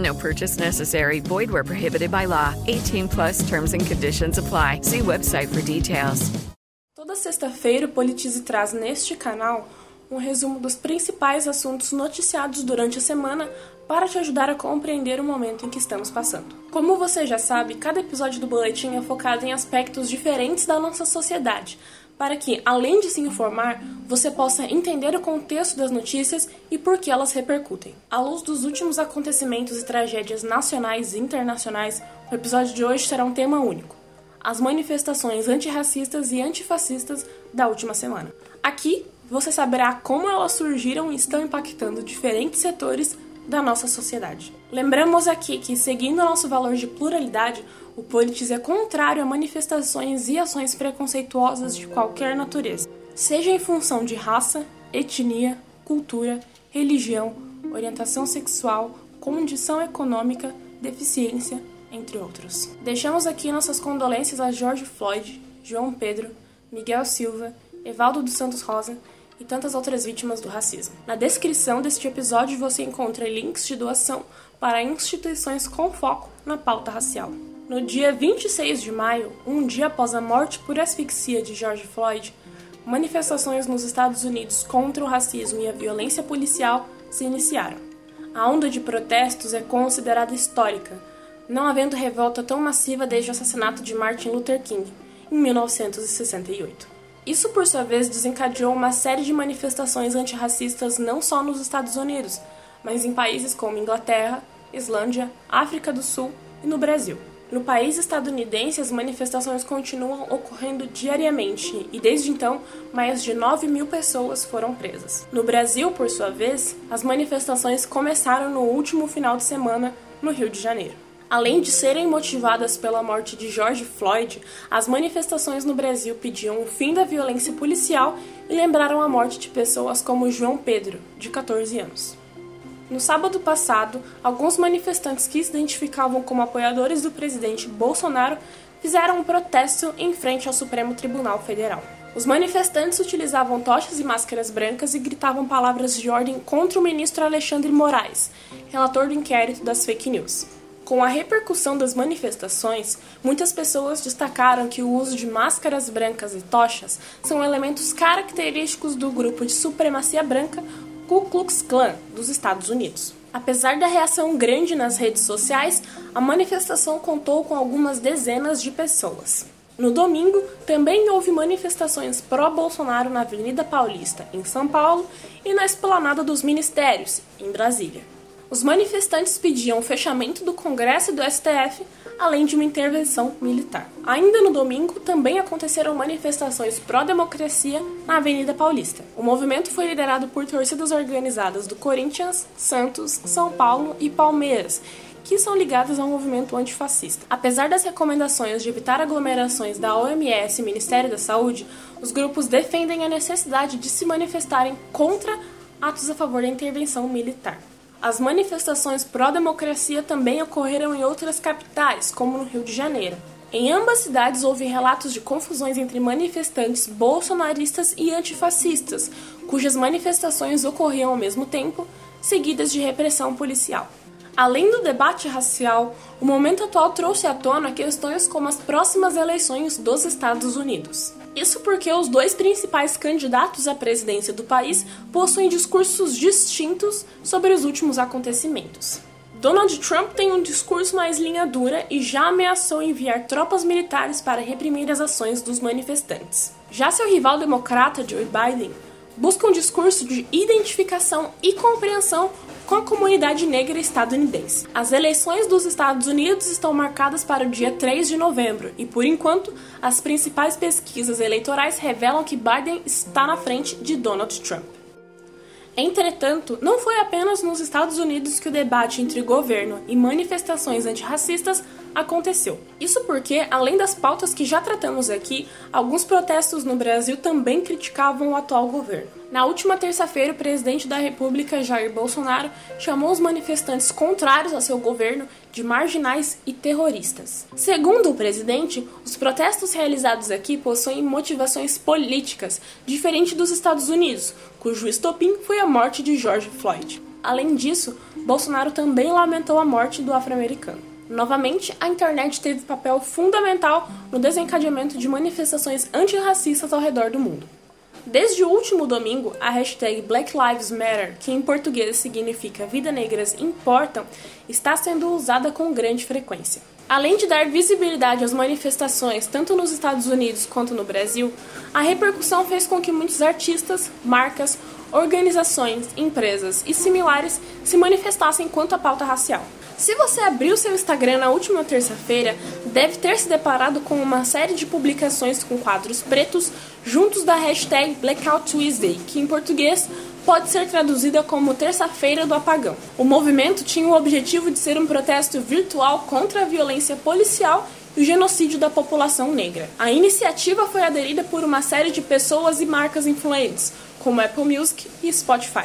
No purchase necessary. Void where prohibited by law. 18 plus terms and conditions apply. See website for details. Toda sexta-feira, o Politize traz neste canal um resumo dos principais assuntos noticiados durante a semana para te ajudar a compreender o momento em que estamos passando. Como você já sabe, cada episódio do boletim é focado em aspectos diferentes da nossa sociedade, para que, além de se informar, você possa entender o contexto das notícias e por que elas repercutem. À luz dos últimos acontecimentos e tragédias nacionais e internacionais, o episódio de hoje será um tema único: as manifestações antirracistas e antifascistas da última semana. Aqui você saberá como elas surgiram e estão impactando diferentes setores da nossa sociedade. Lembramos aqui que, seguindo nosso valor de pluralidade, o Politis é contrário a manifestações e ações preconceituosas de qualquer natureza, seja em função de raça, etnia, cultura, religião, orientação sexual, condição econômica, deficiência, entre outros. Deixamos aqui nossas condolências a George Floyd, João Pedro, Miguel Silva, Evaldo dos Santos Rosa e tantas outras vítimas do racismo. Na descrição deste episódio você encontra links de doação para instituições com foco na pauta racial. No dia 26 de maio, um dia após a morte por asfixia de George Floyd, manifestações nos Estados Unidos contra o racismo e a violência policial se iniciaram. A onda de protestos é considerada histórica, não havendo revolta tão massiva desde o assassinato de Martin Luther King, em 1968. Isso, por sua vez, desencadeou uma série de manifestações antirracistas não só nos Estados Unidos, mas em países como Inglaterra, Islândia, África do Sul e no Brasil. No país estadunidense, as manifestações continuam ocorrendo diariamente e, desde então, mais de 9 mil pessoas foram presas. No Brasil, por sua vez, as manifestações começaram no último final de semana no Rio de Janeiro. Além de serem motivadas pela morte de George Floyd, as manifestações no Brasil pediam o fim da violência policial e lembraram a morte de pessoas como João Pedro, de 14 anos. No sábado passado, alguns manifestantes que se identificavam como apoiadores do presidente Bolsonaro fizeram um protesto em frente ao Supremo Tribunal Federal. Os manifestantes utilizavam tochas e máscaras brancas e gritavam palavras de ordem contra o ministro Alexandre Moraes, relator do inquérito das fake news. Com a repercussão das manifestações, muitas pessoas destacaram que o uso de máscaras brancas e tochas são elementos característicos do grupo de supremacia branca Ku Klux Klan dos Estados Unidos. Apesar da reação grande nas redes sociais, a manifestação contou com algumas dezenas de pessoas. No domingo, também houve manifestações pró-Bolsonaro na Avenida Paulista, em São Paulo, e na Esplanada dos Ministérios, em Brasília. Os manifestantes pediam o fechamento do Congresso e do STF, além de uma intervenção militar. Ainda no domingo, também aconteceram manifestações pró-democracia na Avenida Paulista. O movimento foi liderado por torcidas organizadas do Corinthians, Santos, São Paulo e Palmeiras, que são ligadas ao movimento antifascista. Apesar das recomendações de evitar aglomerações da OMS e Ministério da Saúde, os grupos defendem a necessidade de se manifestarem contra atos a favor da intervenção militar. As manifestações pró-democracia também ocorreram em outras capitais, como no Rio de Janeiro. Em ambas cidades houve relatos de confusões entre manifestantes bolsonaristas e antifascistas, cujas manifestações ocorriam ao mesmo tempo, seguidas de repressão policial. Além do debate racial, o momento atual trouxe à tona questões como as próximas eleições dos Estados Unidos. Isso porque os dois principais candidatos à presidência do país possuem discursos distintos sobre os últimos acontecimentos. Donald Trump tem um discurso mais linha dura e já ameaçou enviar tropas militares para reprimir as ações dos manifestantes. Já seu rival democrata, Joe Biden, busca um discurso de identificação e compreensão com a comunidade negra estadunidense. As eleições dos Estados Unidos estão marcadas para o dia 3 de novembro e, por enquanto, as principais pesquisas eleitorais revelam que Biden está na frente de Donald Trump. Entretanto, não foi apenas nos Estados Unidos que o debate entre governo e manifestações antirracistas aconteceu. Isso porque, além das pautas que já tratamos aqui, alguns protestos no Brasil também criticavam o atual governo. Na última terça-feira, o presidente da República, Jair Bolsonaro, chamou os manifestantes contrários a seu governo de marginais e terroristas. Segundo o presidente, os protestos realizados aqui possuem motivações políticas, diferente dos Estados Unidos, cujo estopim foi a morte de George Floyd. Além disso, Bolsonaro também lamentou a morte do afro-americano. Novamente, a internet teve papel fundamental no desencadeamento de manifestações antirracistas ao redor do mundo. Desde o último domingo, a hashtag Black Lives Matter, que em português significa Vidas Negras Importam, está sendo usada com grande frequência. Além de dar visibilidade às manifestações tanto nos Estados Unidos quanto no Brasil, a repercussão fez com que muitos artistas, marcas, organizações, empresas e similares se manifestassem quanto à pauta racial. Se você abriu seu Instagram na última terça-feira, deve ter se deparado com uma série de publicações com quadros pretos juntos da hashtag Blackout Tuesday, que em português pode ser traduzida como Terça-feira do Apagão. O movimento tinha o objetivo de ser um protesto virtual contra a violência policial e o genocídio da população negra. A iniciativa foi aderida por uma série de pessoas e marcas influentes, como Apple Music e Spotify.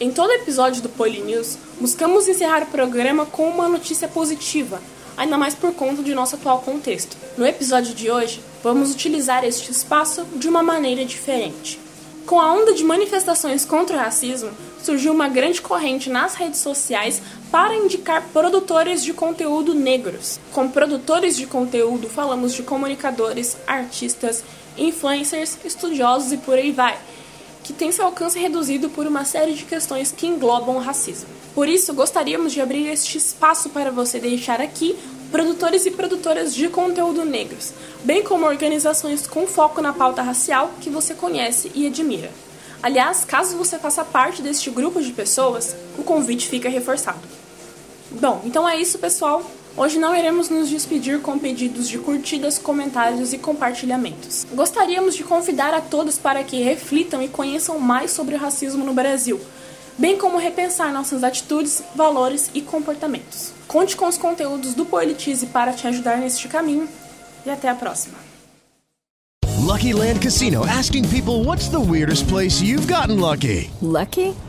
Em todo episódio do News, buscamos encerrar o programa com uma notícia positiva, ainda mais por conta de nosso atual contexto. No episódio de hoje, vamos utilizar este espaço de uma maneira diferente. Com a onda de manifestações contra o racismo, surgiu uma grande corrente nas redes sociais para indicar produtores de conteúdo negros. Com produtores de conteúdo, falamos de comunicadores, artistas, influencers, estudiosos e por aí vai que tem seu alcance reduzido por uma série de questões que englobam o racismo. Por isso, gostaríamos de abrir este espaço para você deixar aqui produtores e produtoras de conteúdo negros, bem como organizações com foco na pauta racial que você conhece e admira. Aliás, caso você faça parte deste grupo de pessoas, o convite fica reforçado. Bom, então é isso, pessoal. Hoje não iremos nos despedir com pedidos de curtidas, comentários e compartilhamentos. Gostaríamos de convidar a todos para que reflitam e conheçam mais sobre o racismo no Brasil, bem como repensar nossas atitudes, valores e comportamentos. Conte com os conteúdos do Politize para te ajudar neste caminho e até a próxima. Lucky Land Casino asking people what's the weirdest place you've gotten lucky? Lucky?